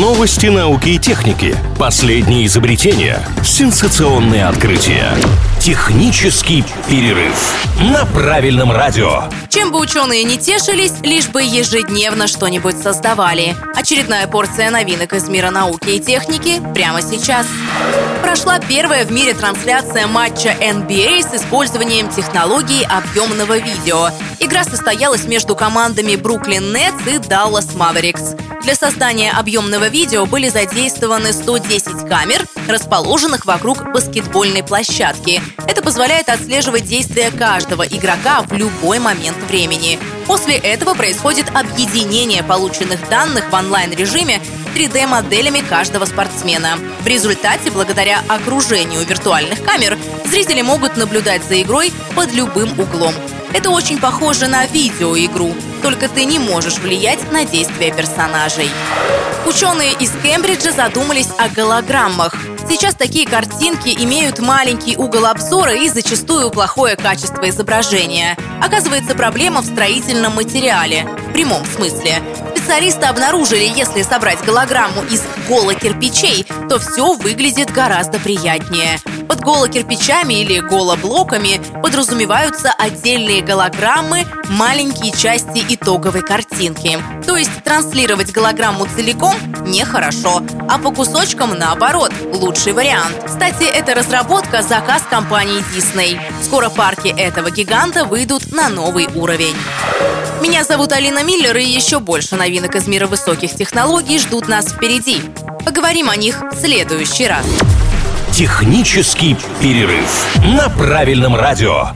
Новости науки и техники. Последние изобретения. Сенсационные открытия. Технический перерыв на правильном радио. Чем бы ученые не тешились, лишь бы ежедневно что-нибудь создавали. Очередная порция новинок из мира науки и техники прямо сейчас. Прошла первая в мире трансляция матча NBA с использованием технологии объемного видео. Игра состоялась между командами Бруклин Нетс и Даллас Маверикс. Для создания объемного видео были задействованы 110 камер, расположенных вокруг баскетбольной площадки. Это позволяет отслеживать действия каждого игрока в любой момент времени. После этого происходит объединение полученных данных в онлайн-режиме 3D-моделями каждого спортсмена. В результате, благодаря окружению виртуальных камер, зрители могут наблюдать за игрой под любым углом. Это очень похоже на видеоигру, только ты не можешь влиять на действия персонажей. Ученые из Кембриджа задумались о голограммах. Сейчас такие картинки имеют маленький угол обзора и зачастую плохое качество изображения. Оказывается, проблема в строительном материале, в прямом смысле. Специалисты обнаружили, если собрать голограмму из голокирпичей, то все выглядит гораздо приятнее. Под голокирпичами или голоблоками подразумеваются отдельные голограммы, маленькие части итоговой картинки. То есть транслировать голограмму целиком нехорошо, а по кусочкам наоборот лучший вариант. Кстати, эта разработка – заказ компании Disney. Скоро парки этого гиганта выйдут на новый уровень. Меня зовут Алина Миллер, и еще больше новинок из мира высоких технологий ждут нас впереди. Поговорим о них в следующий раз. Технический перерыв на правильном радио.